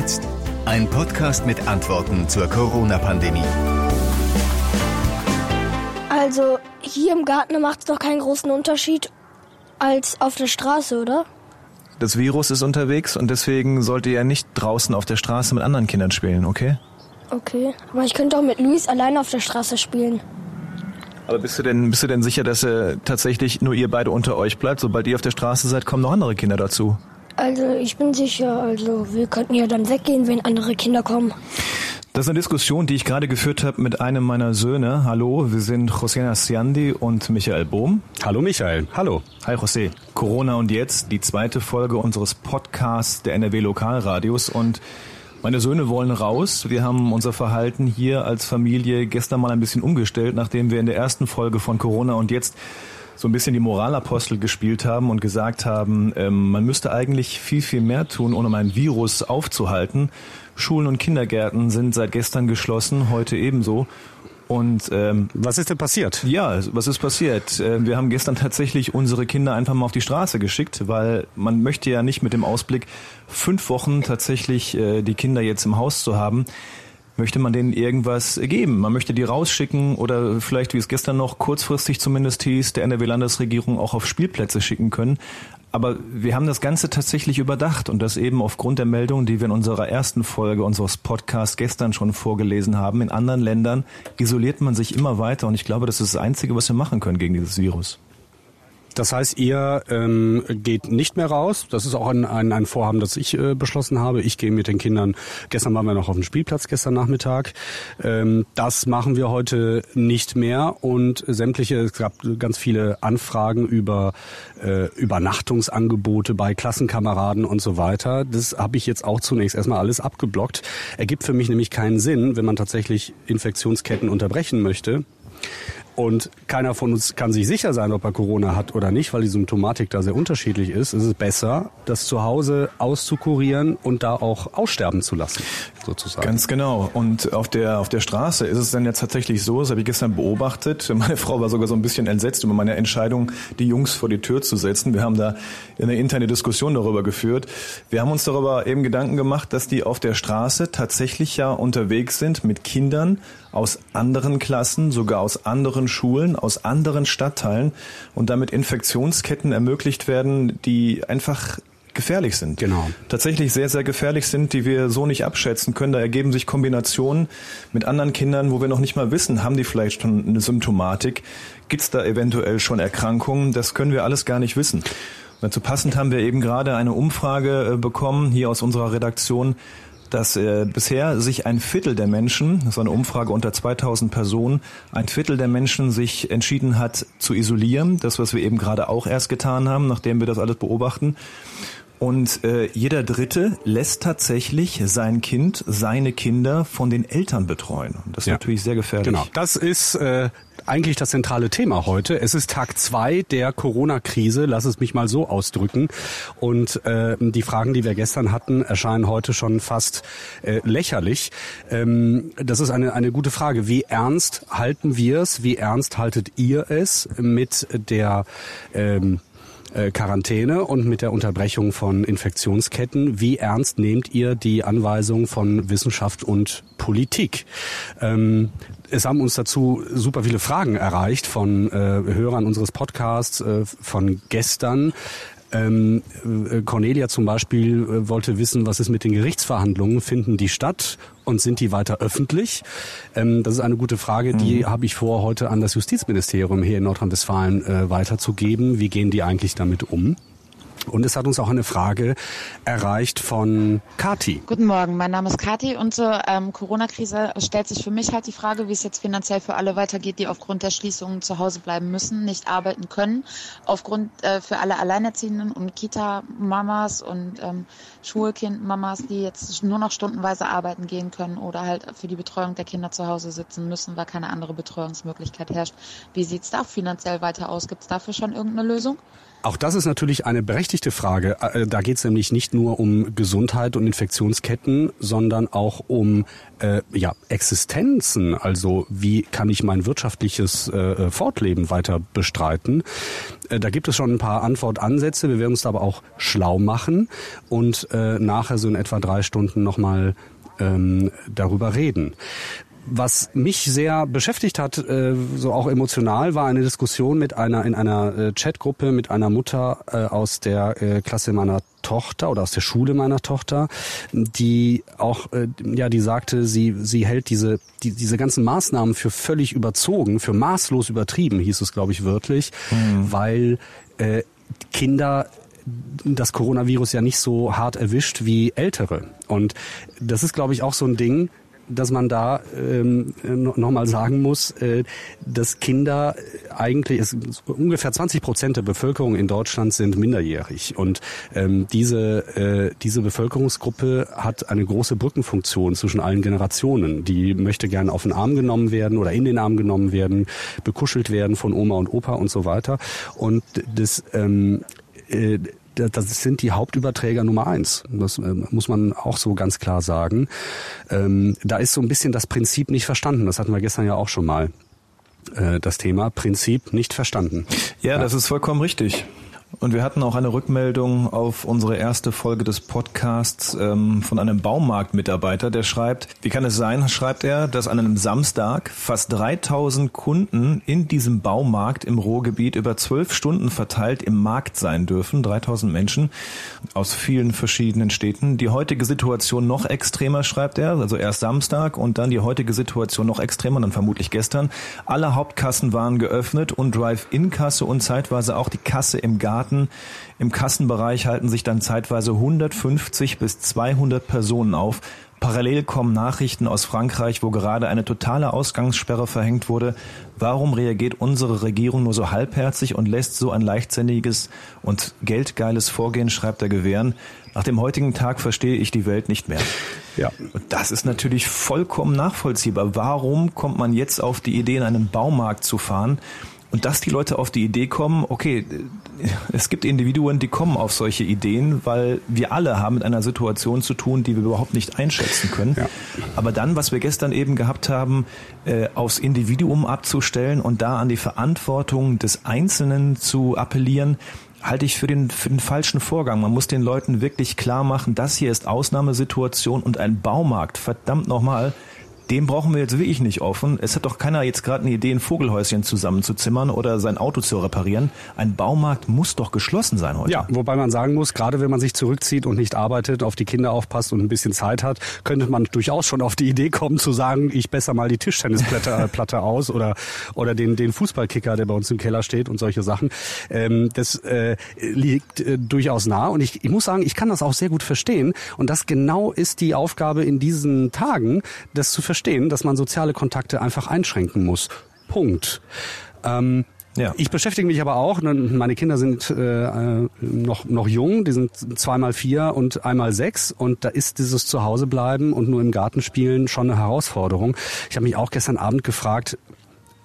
jetzt? Ein Podcast mit Antworten zur Corona-Pandemie. Also hier im Garten macht es doch keinen großen Unterschied als auf der Straße, oder? Das Virus ist unterwegs und deswegen sollte er nicht draußen auf der Straße mit anderen Kindern spielen, okay? Okay, aber ich könnte doch mit Luis alleine auf der Straße spielen. Aber bist du denn, bist du denn sicher, dass äh, tatsächlich nur ihr beide unter euch bleibt? Sobald ihr auf der Straße seid, kommen noch andere Kinder dazu. Also ich bin sicher, also wir könnten ja dann weggehen, wenn andere Kinder kommen. Das ist eine Diskussion, die ich gerade geführt habe mit einem meiner Söhne. Hallo, wir sind José Siandi und Michael Bohm. Hallo Michael, hallo. Hi José. Corona und jetzt, die zweite Folge unseres Podcasts der NRW Lokalradios und meine Söhne wollen raus. Wir haben unser Verhalten hier als Familie gestern mal ein bisschen umgestellt, nachdem wir in der ersten Folge von Corona und jetzt so ein bisschen die Moralapostel gespielt haben und gesagt haben, ähm, man müsste eigentlich viel, viel mehr tun, um ein Virus aufzuhalten. Schulen und Kindergärten sind seit gestern geschlossen, heute ebenso. Und ähm, was ist denn passiert? Ja, was ist passiert? Äh, wir haben gestern tatsächlich unsere Kinder einfach mal auf die Straße geschickt, weil man möchte ja nicht mit dem Ausblick, fünf Wochen tatsächlich äh, die Kinder jetzt im Haus zu haben, möchte man denen irgendwas geben. Man möchte die rausschicken oder vielleicht, wie es gestern noch kurzfristig zumindest hieß, der NRW-Landesregierung auch auf Spielplätze schicken können. Aber wir haben das Ganze tatsächlich überdacht und das eben aufgrund der Meldung, die wir in unserer ersten Folge unseres Podcasts gestern schon vorgelesen haben. In anderen Ländern isoliert man sich immer weiter und ich glaube, das ist das Einzige, was wir machen können gegen dieses Virus. Das heißt, ihr ähm, geht nicht mehr raus. Das ist auch ein, ein, ein Vorhaben, das ich äh, beschlossen habe. Ich gehe mit den Kindern. Gestern waren wir noch auf dem Spielplatz, gestern Nachmittag. Ähm, das machen wir heute nicht mehr. Und sämtliche, es gab ganz viele Anfragen über äh, Übernachtungsangebote bei Klassenkameraden und so weiter. Das habe ich jetzt auch zunächst erstmal alles abgeblockt. Ergibt für mich nämlich keinen Sinn, wenn man tatsächlich Infektionsketten unterbrechen möchte und keiner von uns kann sich sicher sein, ob er Corona hat oder nicht, weil die Symptomatik da sehr unterschiedlich ist, ist es besser, das zu Hause auszukurieren und da auch aussterben zu lassen, sozusagen. Ganz genau. Und auf der, auf der Straße ist es dann jetzt tatsächlich so, das habe ich gestern beobachtet, meine Frau war sogar so ein bisschen entsetzt über meine Entscheidung, die Jungs vor die Tür zu setzen. Wir haben da eine interne Diskussion darüber geführt. Wir haben uns darüber eben Gedanken gemacht, dass die auf der Straße tatsächlich ja unterwegs sind mit Kindern aus anderen Klassen, sogar aus anderen Schulen, aus anderen Stadtteilen und damit Infektionsketten ermöglicht werden, die einfach gefährlich sind. Genau. Tatsächlich sehr, sehr gefährlich sind, die wir so nicht abschätzen können. Da ergeben sich Kombinationen mit anderen Kindern, wo wir noch nicht mal wissen, haben die vielleicht schon eine Symptomatik? Gibt es da eventuell schon Erkrankungen? Das können wir alles gar nicht wissen. dazu passend haben wir eben gerade eine Umfrage äh, bekommen, hier aus unserer Redaktion, dass äh, bisher sich ein Viertel der Menschen, das war eine Umfrage unter 2000 Personen, ein Viertel der Menschen sich entschieden hat zu isolieren. Das, was wir eben gerade auch erst getan haben, nachdem wir das alles beobachten. Und äh, jeder Dritte lässt tatsächlich sein Kind, seine Kinder von den Eltern betreuen. Das ist ja. natürlich sehr gefährlich. Genau, das ist äh, eigentlich das zentrale Thema heute. Es ist Tag zwei der Corona-Krise, lass es mich mal so ausdrücken. Und äh, die Fragen, die wir gestern hatten, erscheinen heute schon fast äh, lächerlich. Ähm, das ist eine, eine gute Frage. Wie ernst halten wir es? Wie ernst haltet ihr es mit der ähm, äh, Quarantäne und mit der Unterbrechung von Infektionsketten. Wie ernst nehmt ihr die Anweisung von Wissenschaft und Politik? Ähm, es haben uns dazu super viele Fragen erreicht von äh, Hörern unseres Podcasts, äh, von gestern. Ähm, äh, Cornelia zum Beispiel äh, wollte wissen, was ist mit den Gerichtsverhandlungen? Finden die statt und sind die weiter öffentlich? Ähm, das ist eine gute Frage, die mhm. habe ich vor, heute an das Justizministerium hier in Nordrhein-Westfalen äh, weiterzugeben. Wie gehen die eigentlich damit um? Und es hat uns auch eine Frage erreicht von Kati. Guten Morgen, mein Name ist Kati und zur ähm, Corona-Krise stellt sich für mich halt die Frage, wie es jetzt finanziell für alle weitergeht, die aufgrund der Schließungen zu Hause bleiben müssen, nicht arbeiten können. Aufgrund äh, für alle Alleinerziehenden und Kita-Mamas und ähm, Schulkind-Mamas, die jetzt nur noch stundenweise arbeiten gehen können oder halt für die Betreuung der Kinder zu Hause sitzen müssen, weil keine andere Betreuungsmöglichkeit herrscht. Wie sieht's da finanziell weiter aus? Gibt es dafür schon irgendeine Lösung? Auch das ist natürlich eine berechtigte Frage. Äh, da geht es nämlich nicht nur um Gesundheit und Infektionsketten, sondern auch um äh, ja, Existenzen. Also wie kann ich mein wirtschaftliches äh, Fortleben weiter bestreiten? Äh, da gibt es schon ein paar Antwortansätze. Wir werden uns aber auch schlau machen und äh, nachher so in etwa drei Stunden nochmal ähm, darüber reden. Was mich sehr beschäftigt hat, äh, so auch emotional, war eine Diskussion mit einer in einer äh, Chatgruppe mit einer Mutter äh, aus der äh, Klasse meiner Tochter oder aus der Schule meiner Tochter, die auch äh, ja, die sagte, sie sie hält diese die, diese ganzen Maßnahmen für völlig überzogen, für maßlos übertrieben, hieß es glaube ich wörtlich, mhm. weil äh, Kinder das Coronavirus ja nicht so hart erwischt wie ältere. Und das ist, glaube ich, auch so ein Ding, dass man da ähm, nochmal sagen muss, äh, dass Kinder eigentlich, es, ungefähr 20 Prozent der Bevölkerung in Deutschland sind minderjährig. Und ähm, diese, äh, diese Bevölkerungsgruppe hat eine große Brückenfunktion zwischen allen Generationen. Die möchte gerne auf den Arm genommen werden oder in den Arm genommen werden, bekuschelt werden von Oma und Opa und so weiter. Und das ähm, äh, das sind die Hauptüberträger Nummer eins. Das äh, muss man auch so ganz klar sagen. Ähm, da ist so ein bisschen das Prinzip nicht verstanden. Das hatten wir gestern ja auch schon mal. Äh, das Thema Prinzip nicht verstanden. Ja, ja, das ist vollkommen richtig. Und wir hatten auch eine Rückmeldung auf unsere erste Folge des Podcasts ähm, von einem Baumarktmitarbeiter, der schreibt, wie kann es sein, schreibt er, dass an einem Samstag fast 3000 Kunden in diesem Baumarkt im Ruhrgebiet über zwölf Stunden verteilt im Markt sein dürfen, 3000 Menschen aus vielen verschiedenen Städten. Die heutige Situation noch extremer, schreibt er, also erst Samstag und dann die heutige Situation noch extremer, dann vermutlich gestern. Alle Hauptkassen waren geöffnet und Drive-In-Kasse und zeitweise auch die Kasse im Garten Karten. Im Kassenbereich halten sich dann zeitweise 150 bis 200 Personen auf. Parallel kommen Nachrichten aus Frankreich, wo gerade eine totale Ausgangssperre verhängt wurde. Warum reagiert unsere Regierung nur so halbherzig und lässt so ein leichtsinniges und geldgeiles Vorgehen, schreibt er Gewähren? Nach dem heutigen Tag verstehe ich die Welt nicht mehr. Ja. Und das ist natürlich vollkommen nachvollziehbar. Warum kommt man jetzt auf die Idee, in einen Baumarkt zu fahren? Und dass die Leute auf die Idee kommen, okay, es gibt Individuen, die kommen auf solche Ideen, weil wir alle haben mit einer Situation zu tun, die wir überhaupt nicht einschätzen können. Ja. Aber dann, was wir gestern eben gehabt haben, äh, aufs Individuum abzustellen und da an die Verantwortung des Einzelnen zu appellieren, halte ich für den, für den falschen Vorgang. Man muss den Leuten wirklich klar machen, das hier ist Ausnahmesituation und ein Baumarkt, verdammt nochmal, dem brauchen wir jetzt wirklich nicht offen. Es hat doch keiner jetzt gerade eine Idee, ein Vogelhäuschen zusammenzuzimmern oder sein Auto zu reparieren. Ein Baumarkt muss doch geschlossen sein heute. Ja, wobei man sagen muss, gerade wenn man sich zurückzieht und nicht arbeitet, auf die Kinder aufpasst und ein bisschen Zeit hat, könnte man durchaus schon auf die Idee kommen zu sagen, ich besser mal die Tischtennisplatte Platte aus oder oder den den Fußballkicker, der bei uns im Keller steht und solche Sachen. Ähm, das äh, liegt äh, durchaus nah und ich, ich muss sagen, ich kann das auch sehr gut verstehen und das genau ist die Aufgabe in diesen Tagen, das zu verstehen verstehen, dass man soziale Kontakte einfach einschränken muss. Punkt. Ähm, ja. Ich beschäftige mich aber auch, ne, meine Kinder sind äh, noch, noch jung, die sind zweimal vier und einmal sechs und da ist dieses Zuhausebleiben und nur im Garten spielen schon eine Herausforderung. Ich habe mich auch gestern Abend gefragt,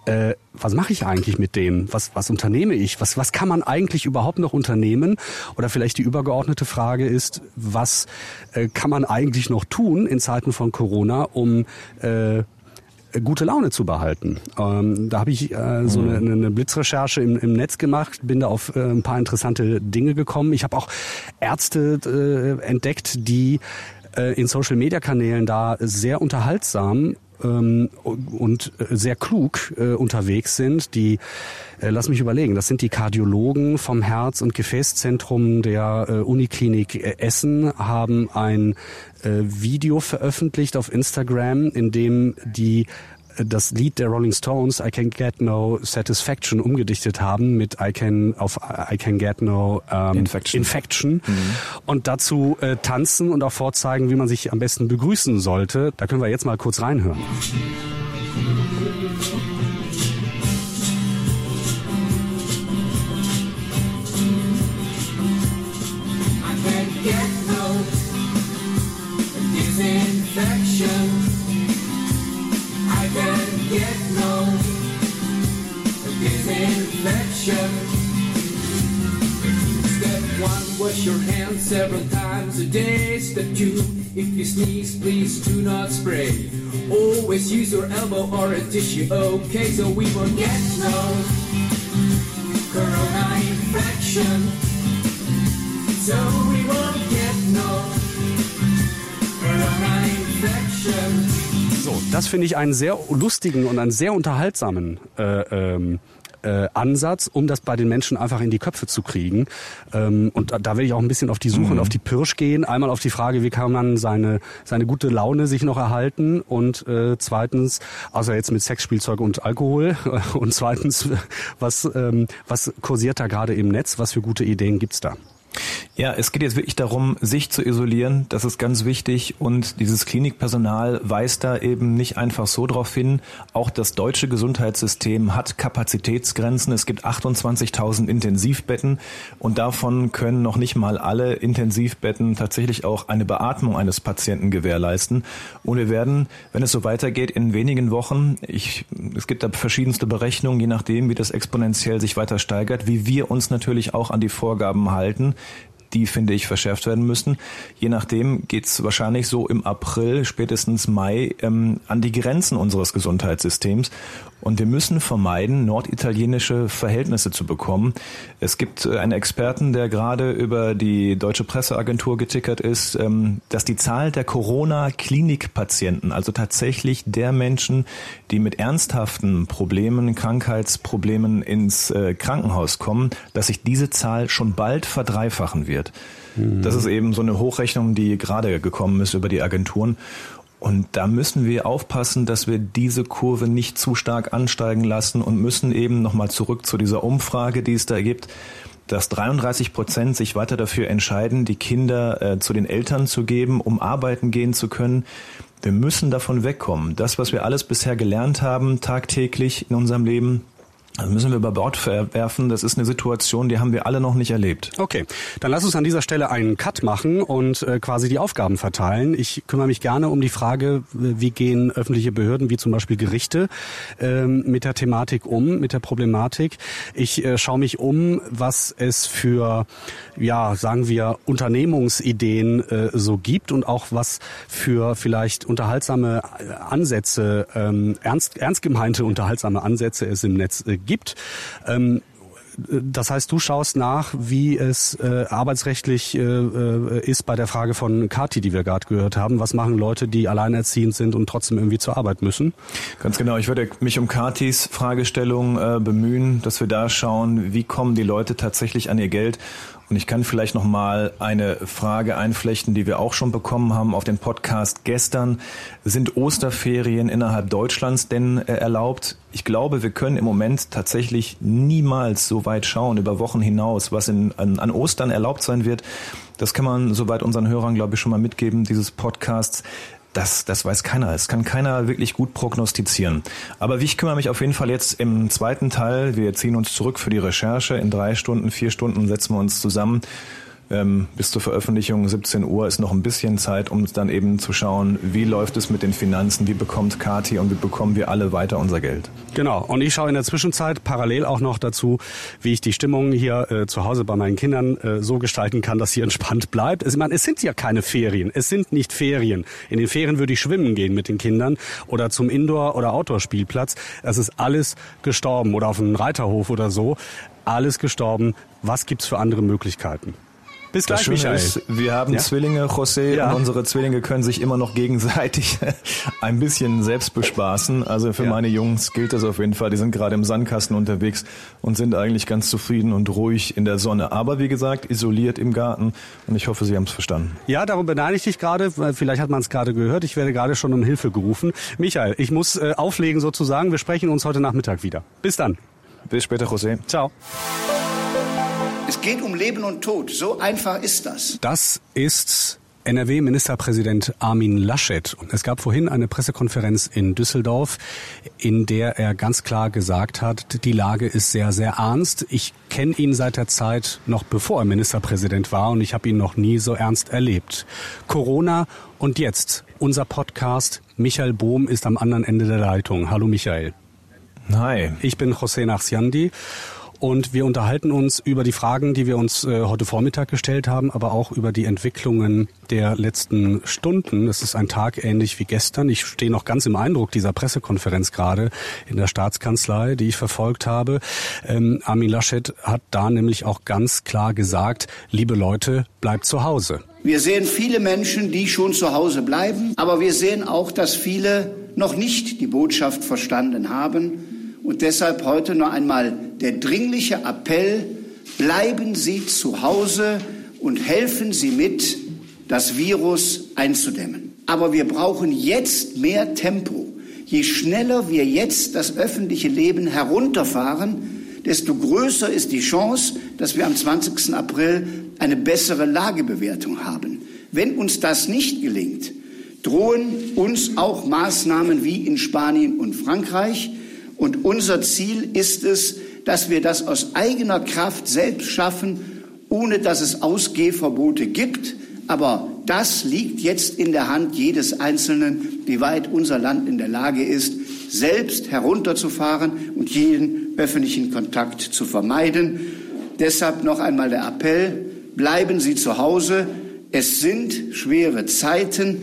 äh, was mache ich eigentlich mit denen? Was, was unternehme ich? Was, was kann man eigentlich überhaupt noch unternehmen? Oder vielleicht die übergeordnete Frage ist, was äh, kann man eigentlich noch tun in Zeiten von Corona, um äh, gute Laune zu behalten. Ähm, da habe ich äh, so eine, eine Blitzrecherche im, im Netz gemacht, bin da auf äh, ein paar interessante Dinge gekommen. Ich habe auch Ärzte äh, entdeckt, die äh, in Social-Media-Kanälen da sehr unterhaltsam ähm, und äh, sehr klug äh, unterwegs sind, die äh, lass mich überlegen, das sind die Kardiologen vom Herz- und Gefäßzentrum der äh, Uniklinik äh, Essen, haben ein äh, Video veröffentlicht auf Instagram, in dem die das Lied der Rolling Stones I Can Get No Satisfaction umgedichtet haben mit I Can auf I Can Get No ähm, Infection, Infection. Mhm. und dazu äh, tanzen und auch vorzeigen, wie man sich am besten begrüßen sollte. Da können wir jetzt mal kurz reinhören. I can get no disinfection. get wrong is. Step one, wash your hands several times a day. Step two, if you sneeze, please do not spray. Always use your elbow or a tissue, okay, so we won't get no corona infection. So das finde ich einen sehr lustigen und einen sehr unterhaltsamen äh, ähm, äh, Ansatz, um das bei den Menschen einfach in die Köpfe zu kriegen. Ähm, und da, da will ich auch ein bisschen auf die Suche mhm. und auf die Pirsch gehen. Einmal auf die Frage, wie kann man seine, seine gute Laune sich noch erhalten und äh, zweitens, außer jetzt mit Sexspielzeug und Alkohol und zweitens, was, ähm, was kursiert da gerade im Netz, was für gute Ideen gibt's da? Ja, es geht jetzt wirklich darum, sich zu isolieren. Das ist ganz wichtig. Und dieses Klinikpersonal weist da eben nicht einfach so drauf hin. Auch das deutsche Gesundheitssystem hat Kapazitätsgrenzen. Es gibt 28.000 Intensivbetten und davon können noch nicht mal alle Intensivbetten tatsächlich auch eine Beatmung eines Patienten gewährleisten. Und wir werden, wenn es so weitergeht, in wenigen Wochen, ich, es gibt da verschiedenste Berechnungen, je nachdem, wie das exponentiell sich weiter steigert, wie wir uns natürlich auch an die Vorgaben halten, die, finde ich, verschärft werden müssen. Je nachdem geht's wahrscheinlich so im April, spätestens Mai ähm, an die Grenzen unseres Gesundheitssystems. Und wir müssen vermeiden, norditalienische Verhältnisse zu bekommen. Es gibt äh, einen Experten, der gerade über die Deutsche Presseagentur getickert ist, ähm, dass die Zahl der Corona-Klinikpatienten, also tatsächlich der Menschen, die mit ernsthaften Problemen, Krankheitsproblemen ins äh, Krankenhaus kommen, dass sich diese Zahl schon bald verdreifachen wird. Mhm. Das ist eben so eine Hochrechnung, die gerade gekommen ist über die Agenturen. Und da müssen wir aufpassen, dass wir diese Kurve nicht zu stark ansteigen lassen und müssen eben nochmal zurück zu dieser Umfrage, die es da gibt, dass 33 Prozent sich weiter dafür entscheiden, die Kinder äh, zu den Eltern zu geben, um arbeiten gehen zu können. Wir müssen davon wegkommen. Das, was wir alles bisher gelernt haben, tagtäglich in unserem Leben, das müssen wir über Bord verwerfen. Das ist eine Situation, die haben wir alle noch nicht erlebt. Okay, dann lass uns an dieser Stelle einen Cut machen und äh, quasi die Aufgaben verteilen. Ich kümmere mich gerne um die Frage, wie gehen öffentliche Behörden, wie zum Beispiel Gerichte, ähm, mit der Thematik um, mit der Problematik. Ich äh, schaue mich um, was es für, ja, sagen wir, Unternehmungsideen äh, so gibt und auch was für vielleicht unterhaltsame Ansätze, ähm, ernst, ernst gemeinte unterhaltsame Ansätze es im Netz äh, gibt. Ähm, das heißt, du schaust nach, wie es äh, arbeitsrechtlich äh, äh, ist bei der Frage von Kati, die wir gerade gehört haben. Was machen Leute, die alleinerziehend sind und trotzdem irgendwie zur Arbeit müssen? Ganz genau. Ich würde mich um Katis Fragestellung äh, bemühen, dass wir da schauen, wie kommen die Leute tatsächlich an ihr Geld und ich kann vielleicht noch mal eine Frage einflechten, die wir auch schon bekommen haben auf den Podcast gestern. Sind Osterferien innerhalb Deutschlands denn äh, erlaubt? Ich glaube, wir können im Moment tatsächlich niemals so weit schauen über Wochen hinaus, was in, an, an Ostern erlaubt sein wird. Das kann man soweit unseren Hörern, glaube ich, schon mal mitgeben, dieses Podcasts das, das weiß keiner. Es kann keiner wirklich gut prognostizieren. Aber ich kümmere mich auf jeden Fall jetzt im zweiten Teil. Wir ziehen uns zurück für die Recherche. In drei Stunden, vier Stunden setzen wir uns zusammen ähm, bis zur Veröffentlichung 17 Uhr ist noch ein bisschen Zeit, um dann eben zu schauen, wie läuft es mit den Finanzen, wie bekommt Kati und wie bekommen wir alle weiter unser Geld. Genau. Und ich schaue in der Zwischenzeit parallel auch noch dazu, wie ich die Stimmung hier äh, zu Hause bei meinen Kindern äh, so gestalten kann, dass sie entspannt bleibt. Es, ich meine, es sind ja keine Ferien. Es sind nicht Ferien. In den Ferien würde ich schwimmen gehen mit den Kindern oder zum Indoor- oder Outdoor-Spielplatz. Es ist alles gestorben oder auf einem Reiterhof oder so. Alles gestorben. Was gibt's für andere Möglichkeiten? Bis gleich, das Schöne Michael. Ist, wir haben ja? Zwillinge, José, ja. und unsere Zwillinge können sich immer noch gegenseitig ein bisschen selbst bespaßen. Also für ja. meine Jungs gilt das auf jeden Fall. Die sind gerade im Sandkasten unterwegs und sind eigentlich ganz zufrieden und ruhig in der Sonne. Aber wie gesagt, isoliert im Garten. Und ich hoffe, Sie haben es verstanden. Ja, darum beneide ich dich gerade. Vielleicht hat man es gerade gehört. Ich werde gerade schon um Hilfe gerufen. Michael, ich muss äh, auflegen sozusagen. Wir sprechen uns heute Nachmittag wieder. Bis dann. Bis später, José. Ciao. Es geht um Leben und Tod. So einfach ist das. Das ist NRW-Ministerpräsident Armin Laschet. Es gab vorhin eine Pressekonferenz in Düsseldorf, in der er ganz klar gesagt hat, die Lage ist sehr, sehr ernst. Ich kenne ihn seit der Zeit noch bevor er Ministerpräsident war und ich habe ihn noch nie so ernst erlebt. Corona und jetzt unser Podcast. Michael Bohm ist am anderen Ende der Leitung. Hallo Michael. Hi. Ich bin José Nachsiandi und wir unterhalten uns über die Fragen, die wir uns äh, heute Vormittag gestellt haben, aber auch über die Entwicklungen der letzten Stunden. Es ist ein Tag ähnlich wie gestern. Ich stehe noch ganz im Eindruck dieser Pressekonferenz gerade in der Staatskanzlei, die ich verfolgt habe. Ähm, Armin Laschet hat da nämlich auch ganz klar gesagt, liebe Leute, bleibt zu Hause. Wir sehen viele Menschen, die schon zu Hause bleiben, aber wir sehen auch, dass viele noch nicht die Botschaft verstanden haben. Und deshalb heute noch einmal der dringliche Appell, bleiben Sie zu Hause und helfen Sie mit, das Virus einzudämmen. Aber wir brauchen jetzt mehr Tempo. Je schneller wir jetzt das öffentliche Leben herunterfahren, desto größer ist die Chance, dass wir am 20. April eine bessere Lagebewertung haben. Wenn uns das nicht gelingt, drohen uns auch Maßnahmen wie in Spanien und Frankreich. Und unser Ziel ist es, dass wir das aus eigener Kraft selbst schaffen, ohne dass es Ausgehverbote gibt. Aber das liegt jetzt in der Hand jedes Einzelnen, wie weit unser Land in der Lage ist, selbst herunterzufahren und jeden öffentlichen Kontakt zu vermeiden. Deshalb noch einmal der Appell, bleiben Sie zu Hause. Es sind schwere Zeiten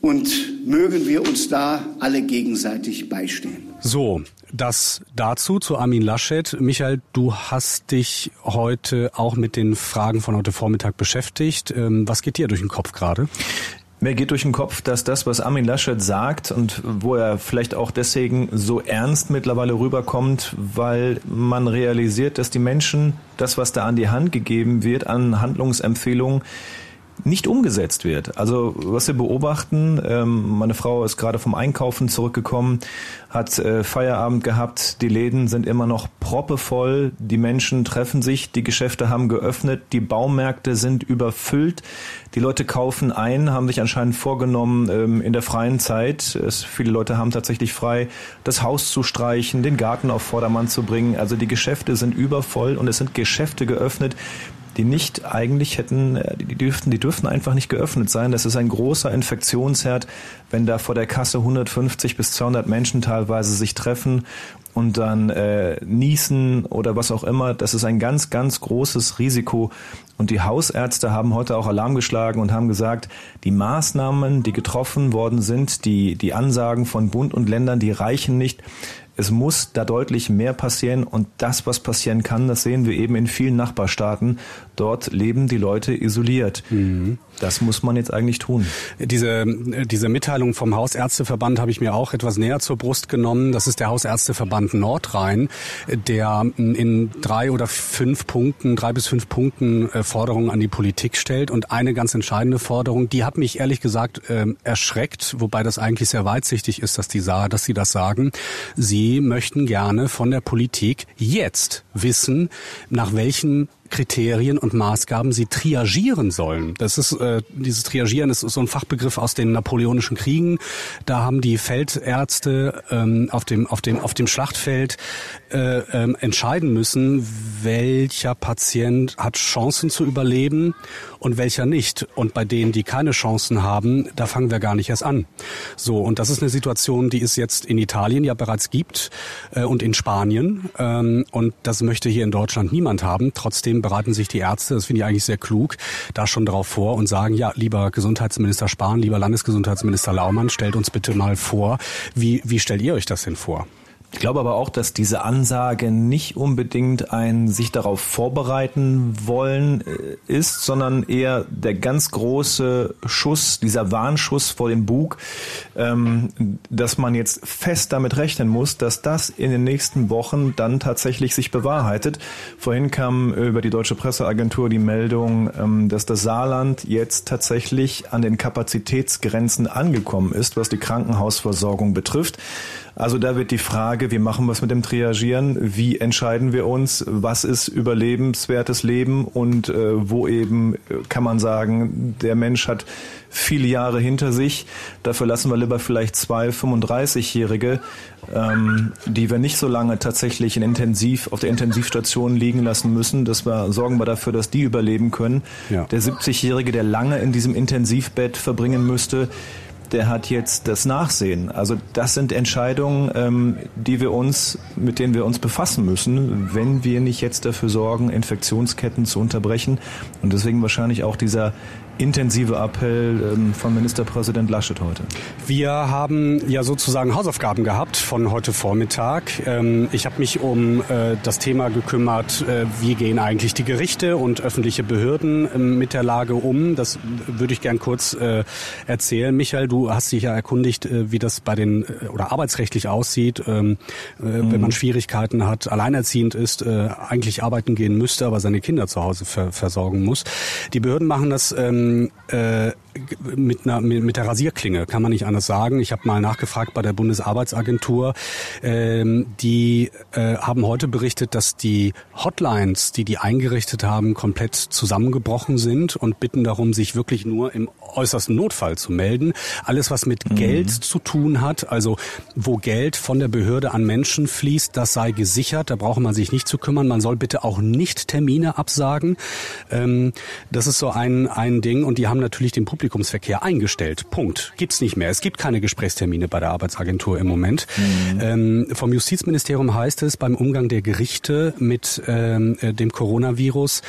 und mögen wir uns da alle gegenseitig beistehen. So, das dazu zu Armin Laschet. Michael, du hast dich heute auch mit den Fragen von heute Vormittag beschäftigt. Ähm, was geht dir durch den Kopf gerade? Mir geht durch den Kopf, dass das, was Armin Laschet sagt und wo er vielleicht auch deswegen so ernst mittlerweile rüberkommt, weil man realisiert, dass die Menschen das, was da an die Hand gegeben wird, an Handlungsempfehlungen, nicht umgesetzt wird. Also was wir beobachten, ähm, meine Frau ist gerade vom Einkaufen zurückgekommen, hat äh, Feierabend gehabt, die Läden sind immer noch proppevoll, die Menschen treffen sich, die Geschäfte haben geöffnet, die Baumärkte sind überfüllt, die Leute kaufen ein, haben sich anscheinend vorgenommen, ähm, in der freien Zeit, viele Leute haben tatsächlich frei, das Haus zu streichen, den Garten auf Vordermann zu bringen. Also die Geschäfte sind übervoll und es sind Geschäfte geöffnet, die nicht eigentlich hätten, äh, die dürften, die dürften einfach nicht geöffnet sein. Das ist ein großer Infektionsherd, wenn da vor der Kasse 150 bis 200 Menschen teilweise sich treffen und dann äh, niesen oder was auch immer. Das ist ein ganz, ganz großes Risiko. Und die Hausärzte haben heute auch Alarm geschlagen und haben gesagt, die Maßnahmen, die getroffen worden sind, die, die Ansagen von Bund und Ländern, die reichen nicht. Es muss da deutlich mehr passieren und das, was passieren kann, das sehen wir eben in vielen Nachbarstaaten. Dort leben die Leute isoliert. Mhm. Das muss man jetzt eigentlich tun. Diese, diese Mitteilung vom Hausärzteverband habe ich mir auch etwas näher zur Brust genommen. Das ist der Hausärzteverband Nordrhein, der in drei oder fünf Punkten, drei bis fünf Punkten äh, Forderungen an die Politik stellt. Und eine ganz entscheidende Forderung, die hat mich ehrlich gesagt äh, erschreckt, wobei das eigentlich sehr weitsichtig ist, dass die, dass sie das sagen. Sie möchten gerne von der Politik jetzt wissen, nach welchen Kriterien und Maßgaben sie triagieren sollen. Das ist äh, dieses Triagieren ist so ein Fachbegriff aus den napoleonischen Kriegen. Da haben die Feldärzte ähm, auf dem auf dem auf dem Schlachtfeld äh, äh, entscheiden müssen, welcher Patient hat Chancen zu überleben und welcher nicht. Und bei denen, die keine Chancen haben, da fangen wir gar nicht erst an. So und das ist eine Situation, die es jetzt in Italien ja bereits gibt äh, und in Spanien ähm, und das möchte hier in Deutschland niemand haben. Trotzdem bereiten sich die Ärzte, das finde ich eigentlich sehr klug, da schon drauf vor und sagen, ja, lieber Gesundheitsminister Spahn, lieber Landesgesundheitsminister Laumann, stellt uns bitte mal vor, wie, wie stellt ihr euch das denn vor? Ich glaube aber auch, dass diese Ansage nicht unbedingt ein sich darauf vorbereiten wollen äh, ist, sondern eher der ganz große Schuss, dieser Warnschuss vor dem Bug, ähm, dass man jetzt fest damit rechnen muss, dass das in den nächsten Wochen dann tatsächlich sich bewahrheitet. Vorhin kam über die Deutsche Presseagentur die Meldung, ähm, dass das Saarland jetzt tatsächlich an den Kapazitätsgrenzen angekommen ist, was die Krankenhausversorgung betrifft. Also da wird die Frage, wie machen wir es mit dem Triagieren? Wie entscheiden wir uns? Was ist überlebenswertes Leben? Und äh, wo eben äh, kann man sagen, der Mensch hat viele Jahre hinter sich. Dafür lassen wir lieber vielleicht zwei 35-Jährige, ähm, die wir nicht so lange tatsächlich in Intensiv, auf der Intensivstation liegen lassen müssen. Das wir, sorgen wir dafür, dass die überleben können. Ja. Der 70-Jährige, der lange in diesem Intensivbett verbringen müsste, der hat jetzt das Nachsehen. Also das sind Entscheidungen, ähm, die wir uns, mit denen wir uns befassen müssen, wenn wir nicht jetzt dafür sorgen, Infektionsketten zu unterbrechen. Und deswegen wahrscheinlich auch dieser intensive Appell ähm, von Ministerpräsident Laschet heute? Wir haben ja sozusagen Hausaufgaben gehabt von heute Vormittag. Ähm, ich habe mich um äh, das Thema gekümmert, äh, wie gehen eigentlich die Gerichte und öffentliche Behörden ähm, mit der Lage um. Das würde ich gern kurz äh, erzählen. Michael, du hast dich ja erkundigt, wie das bei den oder arbeitsrechtlich aussieht, mhm. wenn man Schwierigkeiten hat, alleinerziehend ist, eigentlich arbeiten gehen müsste, aber seine Kinder zu Hause versorgen muss. Die Behörden machen das äh, mit, einer, mit der Rasierklinge, kann man nicht anders sagen. Ich habe mal nachgefragt bei der Bundesarbeitsagentur. Ähm, die äh, haben heute berichtet, dass die Hotlines, die die eingerichtet haben, komplett zusammengebrochen sind und bitten darum, sich wirklich nur im äußersten Notfall zu melden. Alles, was mit mhm. Geld zu tun hat, also wo Geld von der Behörde an Menschen fließt, das sei gesichert. Da braucht man sich nicht zu kümmern. Man soll bitte auch nicht Termine absagen. Ähm, das ist so ein, ein Ding. Und die haben natürlich den Publikumsverkehr eingestellt. Punkt. Gibt's nicht mehr. Es gibt keine Gesprächstermine bei der Arbeitsagentur im Moment. Mhm. Ähm, vom Justizministerium heißt es, beim Umgang der Gerichte mit ähm, äh, dem Coronavirus,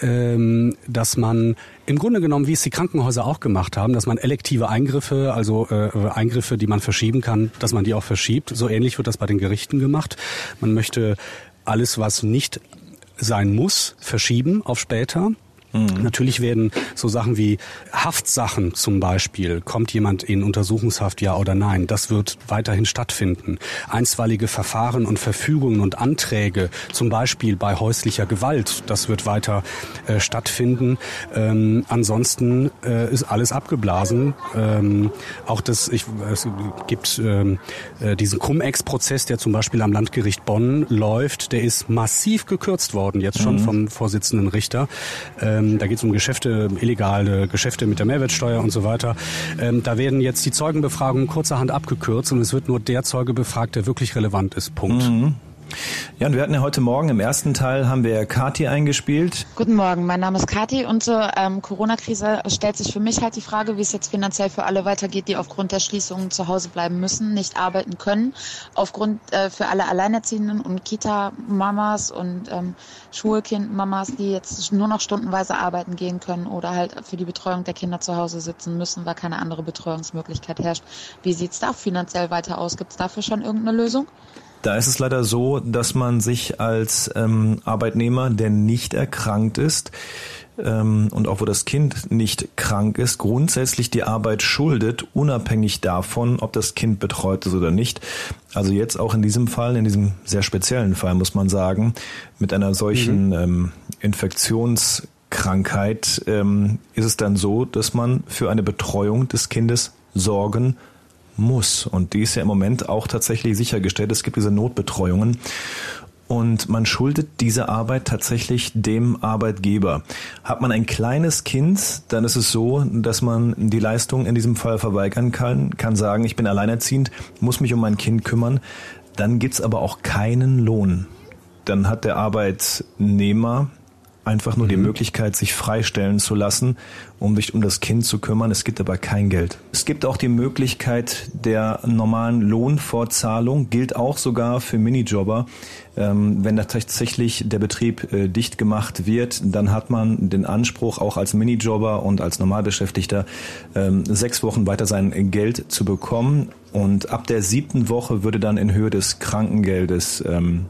ähm, dass man im Grunde genommen, wie es die Krankenhäuser auch gemacht haben, dass man elektive Eingriffe, also äh, Eingriffe, die man verschieben kann, dass man die auch verschiebt. So ähnlich wird das bei den Gerichten gemacht. Man möchte alles, was nicht sein muss, verschieben auf später. Mhm. Natürlich werden so Sachen wie Haftsachen zum Beispiel, kommt jemand in Untersuchungshaft, ja oder nein, das wird weiterhin stattfinden. Einstweilige Verfahren und Verfügungen und Anträge, zum Beispiel bei häuslicher Gewalt, das wird weiter äh, stattfinden. Ähm, ansonsten äh, ist alles abgeblasen. Ähm, auch das, ich, es gibt ähm, äh, diesen Cum-Ex-Prozess, der zum Beispiel am Landgericht Bonn läuft, der ist massiv gekürzt worden, jetzt schon mhm. vom Vorsitzenden Richter. Ähm, ähm, da geht es um Geschäfte, illegale Geschäfte mit der Mehrwertsteuer und so weiter. Ähm, da werden jetzt die Zeugenbefragungen kurzerhand abgekürzt und es wird nur der Zeuge befragt, der wirklich relevant ist. Punkt. Mhm. Ja, und wir hatten ja heute Morgen im ersten Teil haben wir Kati eingespielt. Guten Morgen, mein Name ist Kati und zur ähm, Corona-Krise stellt sich für mich halt die Frage, wie es jetzt finanziell für alle weitergeht, die aufgrund der Schließungen zu Hause bleiben müssen, nicht arbeiten können. Aufgrund äh, für alle Alleinerziehenden und Kita-Mamas und ähm, Schulkind-Mamas, die jetzt nur noch stundenweise arbeiten gehen können oder halt für die Betreuung der Kinder zu Hause sitzen müssen, weil keine andere Betreuungsmöglichkeit herrscht. Wie sieht's da finanziell weiter aus? Gibt es dafür schon irgendeine Lösung? Da ist es leider so, dass man sich als ähm, Arbeitnehmer, der nicht erkrankt ist, ähm, und auch wo das Kind nicht krank ist, grundsätzlich die Arbeit schuldet, unabhängig davon, ob das Kind betreut ist oder nicht. Also jetzt auch in diesem Fall, in diesem sehr speziellen Fall, muss man sagen, mit einer solchen mhm. ähm, Infektionskrankheit ähm, ist es dann so, dass man für eine Betreuung des Kindes sorgen muss. Und die ist ja im Moment auch tatsächlich sichergestellt. Es gibt diese Notbetreuungen. Und man schuldet diese Arbeit tatsächlich dem Arbeitgeber. Hat man ein kleines Kind, dann ist es so, dass man die Leistung in diesem Fall verweigern kann, kann sagen, ich bin alleinerziehend, muss mich um mein Kind kümmern. Dann gibt's aber auch keinen Lohn. Dann hat der Arbeitnehmer einfach nur mhm. die Möglichkeit, sich freistellen zu lassen, um sich um das Kind zu kümmern. Es gibt aber kein Geld. Es gibt auch die Möglichkeit der normalen Lohnfortzahlung, gilt auch sogar für Minijobber. Ähm, wenn da tatsächlich der Betrieb äh, dicht gemacht wird, dann hat man den Anspruch, auch als Minijobber und als Normalbeschäftigter ähm, sechs Wochen weiter sein Geld zu bekommen. Und ab der siebten Woche würde dann in Höhe des Krankengeldes ähm,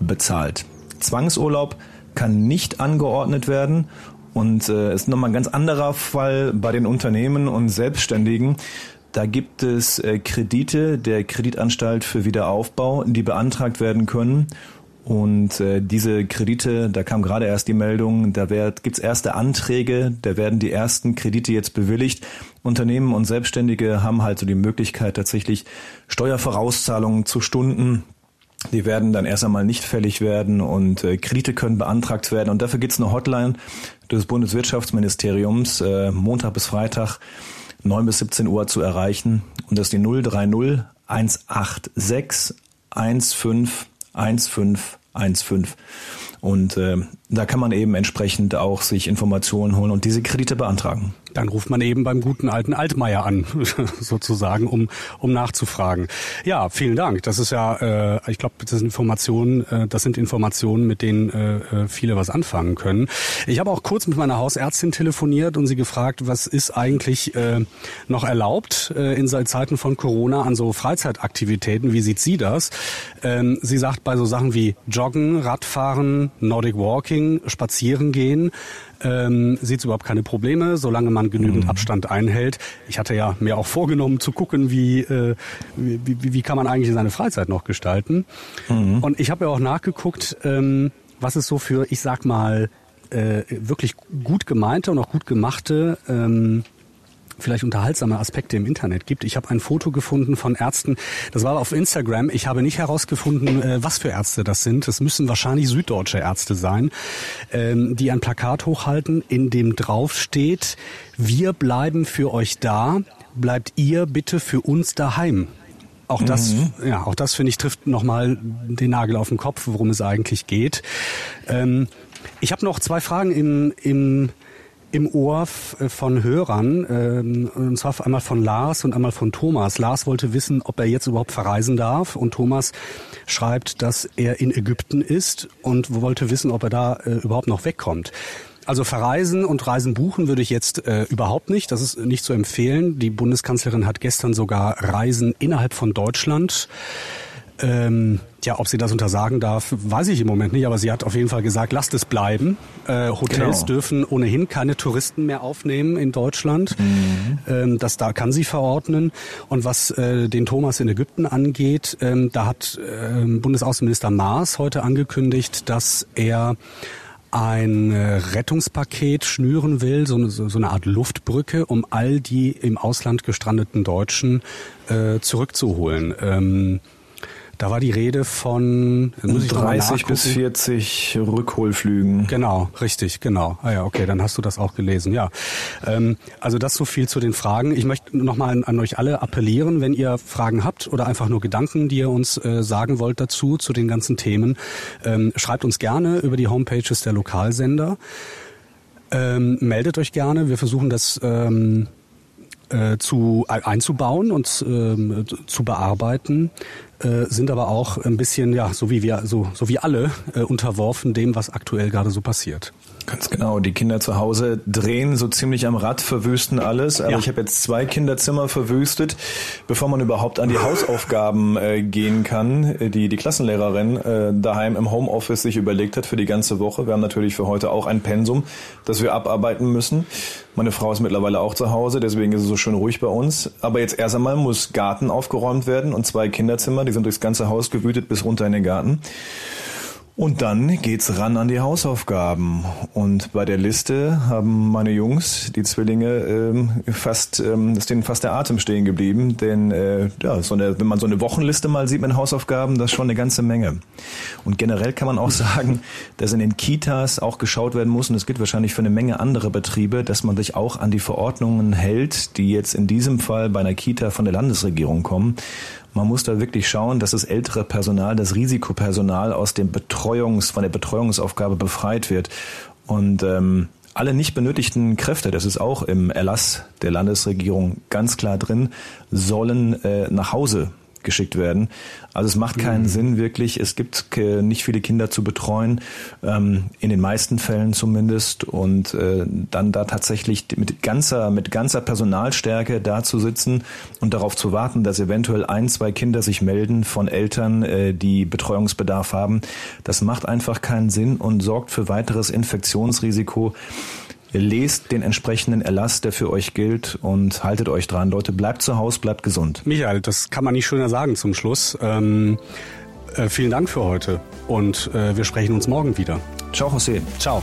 bezahlt. Zwangsurlaub kann nicht angeordnet werden. Und äh, ist nochmal ein ganz anderer Fall bei den Unternehmen und Selbstständigen. Da gibt es äh, Kredite der Kreditanstalt für Wiederaufbau, die beantragt werden können. Und äh, diese Kredite, da kam gerade erst die Meldung, da gibt es erste Anträge, da werden die ersten Kredite jetzt bewilligt. Unternehmen und Selbstständige haben halt so die Möglichkeit, tatsächlich Steuervorauszahlungen zu Stunden die werden dann erst einmal nicht fällig werden und äh, Kredite können beantragt werden. Und dafür gibt es eine Hotline des Bundeswirtschaftsministeriums, äh, Montag bis Freitag, 9 bis 17 Uhr zu erreichen. Und das ist die 030 186 15 15 15. Und äh, da kann man eben entsprechend auch sich Informationen holen und diese Kredite beantragen. Dann ruft man eben beim guten alten Altmaier an, sozusagen, um, um nachzufragen. Ja, vielen Dank. Das ist ja, äh, ich glaube, das sind Informationen, äh, das sind Informationen, mit denen äh, äh, viele was anfangen können. Ich habe auch kurz mit meiner Hausärztin telefoniert und sie gefragt, was ist eigentlich äh, noch erlaubt äh, in Zeiten von Corona an so Freizeitaktivitäten. Wie sieht sie das? Ähm, sie sagt bei so Sachen wie Joggen, Radfahren, Nordic Walking, Spazieren gehen, ähm, sieht überhaupt keine Probleme, solange man genügend mhm. Abstand einhält. Ich hatte ja mir auch vorgenommen zu gucken, wie, äh, wie, wie, wie kann man eigentlich seine Freizeit noch gestalten. Mhm. Und ich habe ja auch nachgeguckt, ähm, was es so für, ich sag mal, äh, wirklich gut gemeinte und auch gut gemachte ähm, vielleicht unterhaltsame Aspekte im Internet gibt. Ich habe ein Foto gefunden von Ärzten, das war auf Instagram. Ich habe nicht herausgefunden, äh, was für Ärzte das sind. Das müssen wahrscheinlich süddeutsche Ärzte sein, ähm, die ein Plakat hochhalten, in dem drauf steht, wir bleiben für euch da, bleibt ihr bitte für uns daheim. Auch das, mhm. ja, auch das finde ich trifft nochmal den Nagel auf den Kopf, worum es eigentlich geht. Ähm, ich habe noch zwei Fragen im, im im Ohr äh, von Hörern, ähm, und zwar einmal von Lars und einmal von Thomas. Lars wollte wissen, ob er jetzt überhaupt verreisen darf und Thomas schreibt, dass er in Ägypten ist und wollte wissen, ob er da äh, überhaupt noch wegkommt. Also verreisen und Reisen buchen würde ich jetzt äh, überhaupt nicht. Das ist nicht zu empfehlen. Die Bundeskanzlerin hat gestern sogar Reisen innerhalb von Deutschland ähm, ja, ob sie das untersagen darf, weiß ich im Moment nicht, aber sie hat auf jeden Fall gesagt, lasst es bleiben. Äh, Hotels genau. dürfen ohnehin keine Touristen mehr aufnehmen in Deutschland. Mhm. Ähm, das da kann sie verordnen. Und was äh, den Thomas in Ägypten angeht, ähm, da hat äh, Bundesaußenminister Maas heute angekündigt, dass er ein äh, Rettungspaket schnüren will, so eine, so eine Art Luftbrücke, um all die im Ausland gestrandeten Deutschen äh, zurückzuholen. Ähm, da war die Rede von muss 30 bis 40 Rückholflügen. Genau, richtig, genau. Ah ja, okay, dann hast du das auch gelesen. Ja, ähm, also das so viel zu den Fragen. Ich möchte nochmal an, an euch alle appellieren, wenn ihr Fragen habt oder einfach nur Gedanken, die ihr uns äh, sagen wollt dazu, zu den ganzen Themen, ähm, schreibt uns gerne über die Homepages der Lokalsender. Ähm, meldet euch gerne. Wir versuchen das ähm, äh, zu einzubauen und ähm, zu bearbeiten, äh, sind aber auch ein bisschen ja so wie wir so so wie alle äh, unterworfen dem, was aktuell gerade so passiert. Ganz genau. Die Kinder zu Hause drehen so ziemlich am Rad, verwüsten alles. Aber ja. ich habe jetzt zwei Kinderzimmer verwüstet, bevor man überhaupt an die Hausaufgaben äh, gehen kann, äh, die die Klassenlehrerin äh, daheim im Homeoffice sich überlegt hat für die ganze Woche. Wir haben natürlich für heute auch ein Pensum, das wir abarbeiten müssen. Meine Frau ist mittlerweile auch zu Hause, deswegen ist es so schön ruhig bei uns. Aber jetzt erst einmal muss Garten aufgeräumt werden und zwei Kinderzimmer, die sind durchs ganze Haus gewütet bis runter in den Garten. Und dann geht's ran an die Hausaufgaben. Und bei der Liste haben meine Jungs, die Zwillinge, ähm, fast, ähm, ist denen fast der Atem stehen geblieben. Denn äh, ja, so eine, wenn man so eine Wochenliste mal sieht mit Hausaufgaben, das ist schon eine ganze Menge. Und generell kann man auch sagen, dass in den Kitas auch geschaut werden muss, und es gilt wahrscheinlich für eine Menge andere Betriebe, dass man sich auch an die Verordnungen hält, die jetzt in diesem Fall bei einer Kita von der Landesregierung kommen. Man muss da wirklich schauen, dass das ältere Personal, das Risikopersonal aus dem Betreuungs, von der Betreuungsaufgabe befreit wird. Und ähm, alle nicht benötigten Kräfte, das ist auch im Erlass der Landesregierung ganz klar drin, sollen äh, nach Hause geschickt werden. Also es macht keinen mhm. Sinn wirklich. Es gibt nicht viele Kinder zu betreuen, ähm, in den meisten Fällen zumindest. Und äh, dann da tatsächlich mit ganzer, mit ganzer Personalstärke da zu sitzen und darauf zu warten, dass eventuell ein, zwei Kinder sich melden von Eltern, äh, die Betreuungsbedarf haben, das macht einfach keinen Sinn und sorgt für weiteres Infektionsrisiko. Ihr lest den entsprechenden Erlass, der für euch gilt und haltet euch dran. Leute, bleibt zu Hause, bleibt gesund. Michael, das kann man nicht schöner sagen zum Schluss. Ähm, äh, vielen Dank für heute und äh, wir sprechen uns morgen wieder. Ciao, José. Ciao.